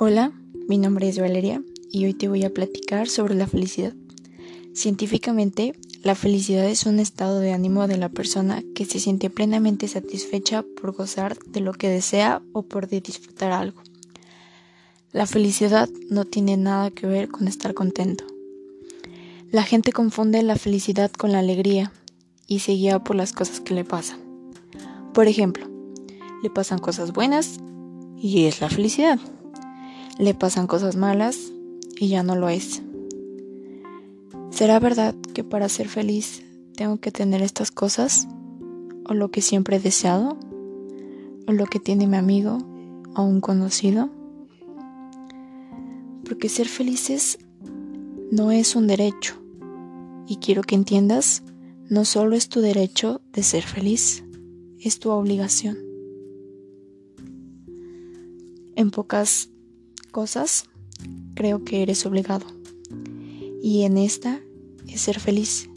Hola, mi nombre es Valeria y hoy te voy a platicar sobre la felicidad. Científicamente, la felicidad es un estado de ánimo de la persona que se siente plenamente satisfecha por gozar de lo que desea o por disfrutar algo. La felicidad no tiene nada que ver con estar contento. La gente confunde la felicidad con la alegría y se guía por las cosas que le pasan. Por ejemplo, le pasan cosas buenas y es la felicidad le pasan cosas malas y ya no lo es. ¿Será verdad que para ser feliz tengo que tener estas cosas? ¿O lo que siempre he deseado? ¿O lo que tiene mi amigo o un conocido? Porque ser felices no es un derecho. Y quiero que entiendas, no solo es tu derecho de ser feliz, es tu obligación. En pocas cosas, creo que eres obligado. Y en esta es ser feliz.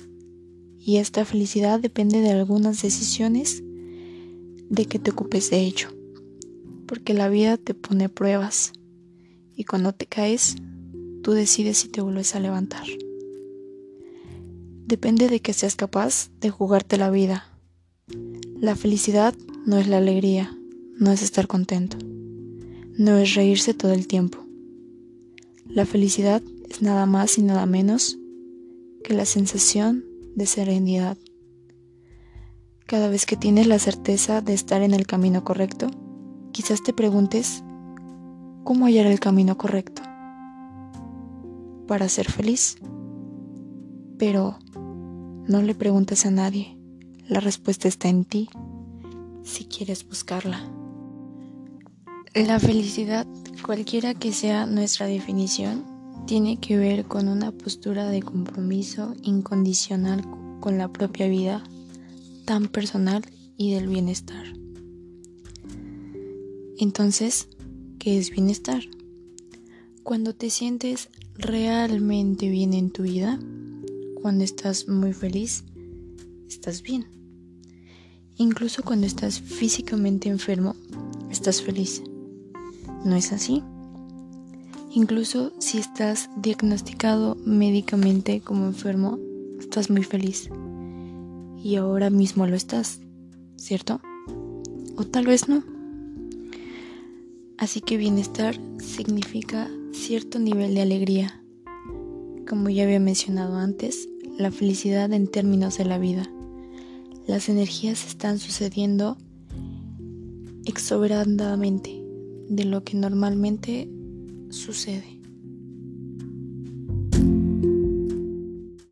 Y esta felicidad depende de algunas decisiones de que te ocupes de ello. Porque la vida te pone pruebas. Y cuando te caes, tú decides si te vuelves a levantar. Depende de que seas capaz de jugarte la vida. La felicidad no es la alegría, no es estar contento no es reírse todo el tiempo. La felicidad es nada más y nada menos que la sensación de serenidad. Cada vez que tienes la certeza de estar en el camino correcto, quizás te preguntes, ¿cómo hallar el camino correcto? Para ser feliz. Pero no le preguntes a nadie, la respuesta está en ti, si quieres buscarla. La felicidad, cualquiera que sea nuestra definición, tiene que ver con una postura de compromiso incondicional con la propia vida, tan personal y del bienestar. Entonces, ¿qué es bienestar? Cuando te sientes realmente bien en tu vida, cuando estás muy feliz, estás bien. Incluso cuando estás físicamente enfermo, estás feliz. ¿No es así? Incluso si estás diagnosticado médicamente como enfermo, estás muy feliz. Y ahora mismo lo estás, ¿cierto? O tal vez no. Así que bienestar significa cierto nivel de alegría. Como ya había mencionado antes, la felicidad en términos de la vida. Las energías están sucediendo exuberantemente de lo que normalmente sucede.